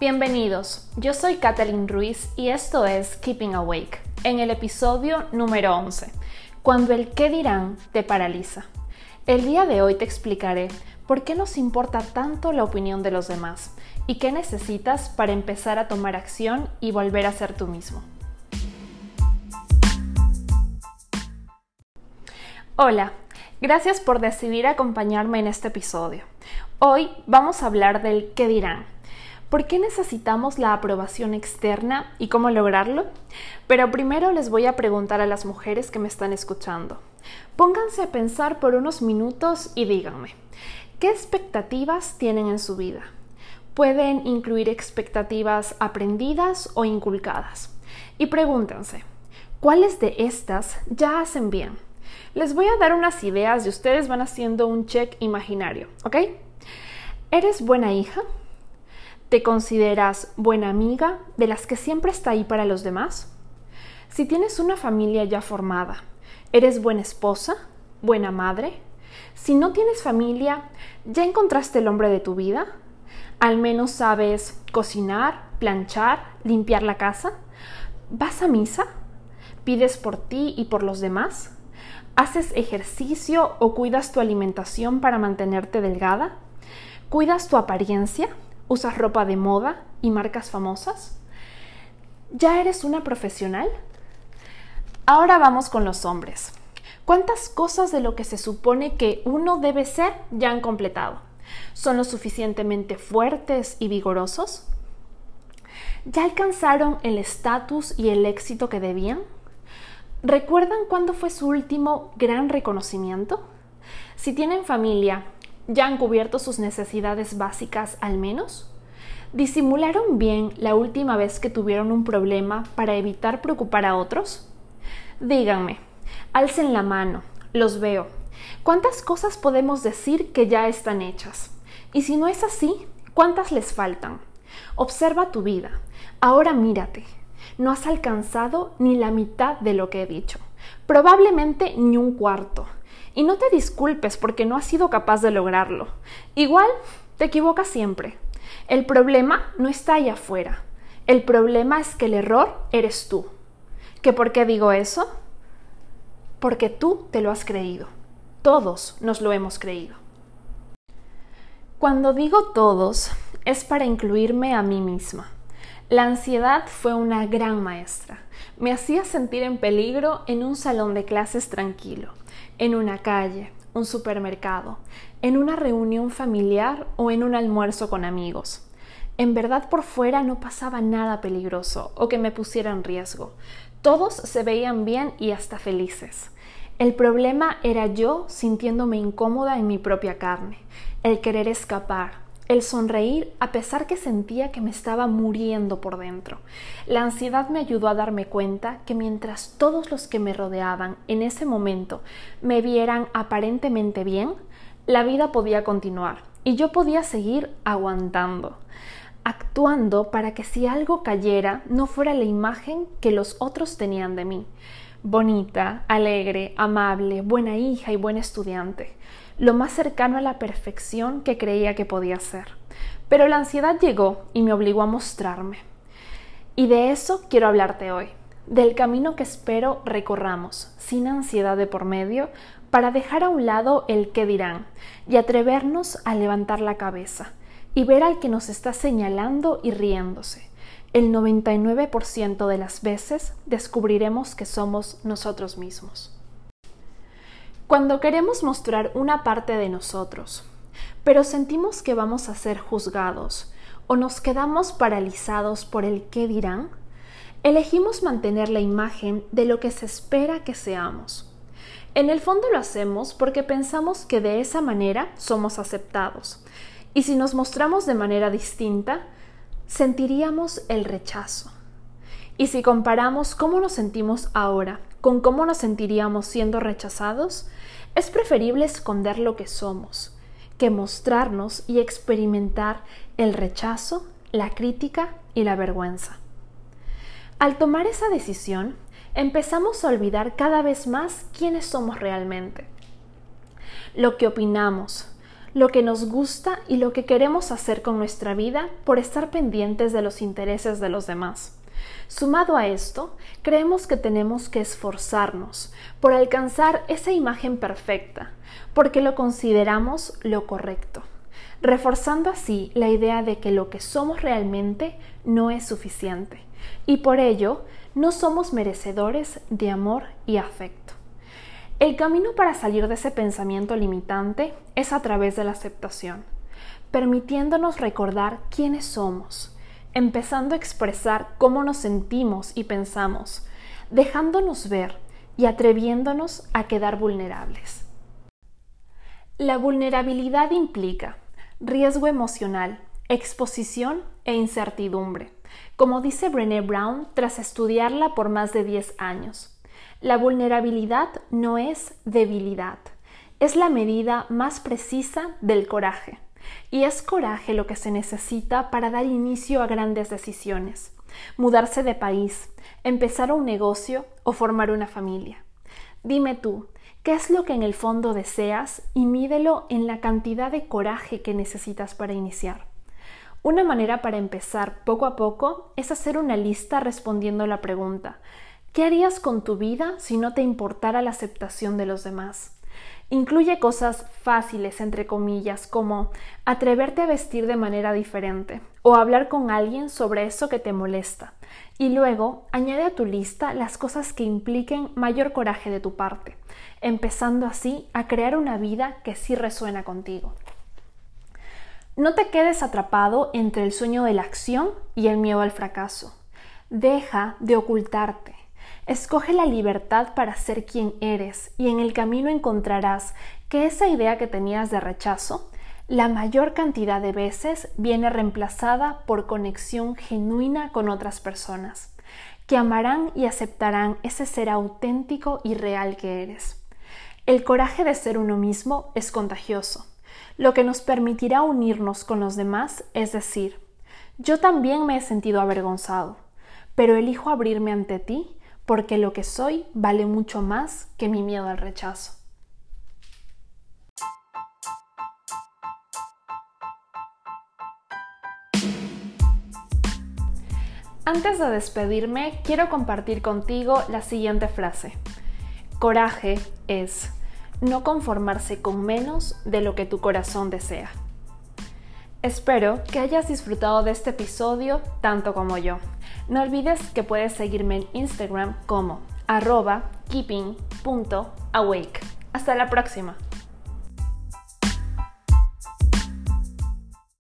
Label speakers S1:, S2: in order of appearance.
S1: Bienvenidos, yo soy Kathleen Ruiz y esto es Keeping Awake, en el episodio número 11, cuando el qué dirán te paraliza. El día de hoy te explicaré por qué nos importa tanto la opinión de los demás y qué necesitas para empezar a tomar acción y volver a ser tú mismo. Hola, gracias por decidir acompañarme en este episodio. Hoy vamos a hablar del qué dirán. ¿Por qué necesitamos la aprobación externa y cómo lograrlo? Pero primero les voy a preguntar a las mujeres que me están escuchando. Pónganse a pensar por unos minutos y díganme, ¿qué expectativas tienen en su vida? Pueden incluir expectativas aprendidas o inculcadas. Y pregúntense, ¿cuáles de estas ya hacen bien? Les voy a dar unas ideas y ustedes van haciendo un check imaginario, ¿ok? ¿Eres buena hija? ¿Te consideras buena amiga de las que siempre está ahí para los demás? Si tienes una familia ya formada, ¿eres buena esposa? ¿Buena madre? Si no tienes familia, ¿ya encontraste el hombre de tu vida? ¿Al menos sabes cocinar, planchar, limpiar la casa? ¿Vas a misa? ¿Pides por ti y por los demás? ¿Haces ejercicio o cuidas tu alimentación para mantenerte delgada? ¿Cuidas tu apariencia? ¿Usas ropa de moda y marcas famosas? ¿Ya eres una profesional? Ahora vamos con los hombres. ¿Cuántas cosas de lo que se supone que uno debe ser ya han completado? ¿Son lo suficientemente fuertes y vigorosos? ¿Ya alcanzaron el estatus y el éxito que debían? ¿Recuerdan cuándo fue su último gran reconocimiento? Si tienen familia, ¿ya han cubierto sus necesidades básicas al menos? ¿Disimularon bien la última vez que tuvieron un problema para evitar preocupar a otros? Díganme, alcen la mano, los veo. ¿Cuántas cosas podemos decir que ya están hechas? Y si no es así, ¿cuántas les faltan? Observa tu vida. Ahora mírate no has alcanzado ni la mitad de lo que he dicho, probablemente ni un cuarto. Y no te disculpes porque no has sido capaz de lograrlo. Igual, te equivocas siempre. El problema no está allá afuera. El problema es que el error eres tú. ¿Que por qué digo eso? Porque tú te lo has creído. Todos nos lo hemos creído. Cuando digo todos, es para incluirme a mí misma. La ansiedad fue una gran maestra. Me hacía sentir en peligro en un salón de clases tranquilo, en una calle, un supermercado, en una reunión familiar o en un almuerzo con amigos. En verdad por fuera no pasaba nada peligroso o que me pusiera en riesgo. Todos se veían bien y hasta felices. El problema era yo sintiéndome incómoda en mi propia carne, el querer escapar, el sonreír a pesar que sentía que me estaba muriendo por dentro. La ansiedad me ayudó a darme cuenta que mientras todos los que me rodeaban en ese momento me vieran aparentemente bien, la vida podía continuar y yo podía seguir aguantando, actuando para que si algo cayera no fuera la imagen que los otros tenían de mí. Bonita, alegre, amable, buena hija y buen estudiante lo más cercano a la perfección que creía que podía ser. Pero la ansiedad llegó y me obligó a mostrarme. Y de eso quiero hablarte hoy, del camino que espero recorramos, sin ansiedad de por medio, para dejar a un lado el qué dirán y atrevernos a levantar la cabeza y ver al que nos está señalando y riéndose. El 99% de las veces descubriremos que somos nosotros mismos. Cuando queremos mostrar una parte de nosotros, pero sentimos que vamos a ser juzgados o nos quedamos paralizados por el qué dirán, elegimos mantener la imagen de lo que se espera que seamos. En el fondo lo hacemos porque pensamos que de esa manera somos aceptados. Y si nos mostramos de manera distinta, sentiríamos el rechazo. Y si comparamos cómo nos sentimos ahora con cómo nos sentiríamos siendo rechazados, es preferible esconder lo que somos que mostrarnos y experimentar el rechazo, la crítica y la vergüenza. Al tomar esa decisión, empezamos a olvidar cada vez más quiénes somos realmente. Lo que opinamos, lo que nos gusta y lo que queremos hacer con nuestra vida por estar pendientes de los intereses de los demás. Sumado a esto, creemos que tenemos que esforzarnos por alcanzar esa imagen perfecta, porque lo consideramos lo correcto, reforzando así la idea de que lo que somos realmente no es suficiente, y por ello no somos merecedores de amor y afecto. El camino para salir de ese pensamiento limitante es a través de la aceptación, permitiéndonos recordar quiénes somos, empezando a expresar cómo nos sentimos y pensamos, dejándonos ver y atreviéndonos a quedar vulnerables. La vulnerabilidad implica riesgo emocional, exposición e incertidumbre, como dice Brené Brown tras estudiarla por más de 10 años. La vulnerabilidad no es debilidad, es la medida más precisa del coraje. Y es coraje lo que se necesita para dar inicio a grandes decisiones, mudarse de país, empezar un negocio o formar una familia. Dime tú, ¿qué es lo que en el fondo deseas y mídelo en la cantidad de coraje que necesitas para iniciar? Una manera para empezar poco a poco es hacer una lista respondiendo la pregunta ¿Qué harías con tu vida si no te importara la aceptación de los demás? Incluye cosas fáciles, entre comillas, como atreverte a vestir de manera diferente o hablar con alguien sobre eso que te molesta. Y luego añade a tu lista las cosas que impliquen mayor coraje de tu parte, empezando así a crear una vida que sí resuena contigo. No te quedes atrapado entre el sueño de la acción y el miedo al fracaso. Deja de ocultarte Escoge la libertad para ser quien eres y en el camino encontrarás que esa idea que tenías de rechazo, la mayor cantidad de veces viene reemplazada por conexión genuina con otras personas, que amarán y aceptarán ese ser auténtico y real que eres. El coraje de ser uno mismo es contagioso, lo que nos permitirá unirnos con los demás, es decir, yo también me he sentido avergonzado, pero elijo abrirme ante ti porque lo que soy vale mucho más que mi miedo al rechazo. Antes de despedirme, quiero compartir contigo la siguiente frase. Coraje es no conformarse con menos de lo que tu corazón desea. Espero que hayas disfrutado de este episodio tanto como yo. No olvides que puedes seguirme en Instagram como arroba keeping.awake. Hasta la próxima.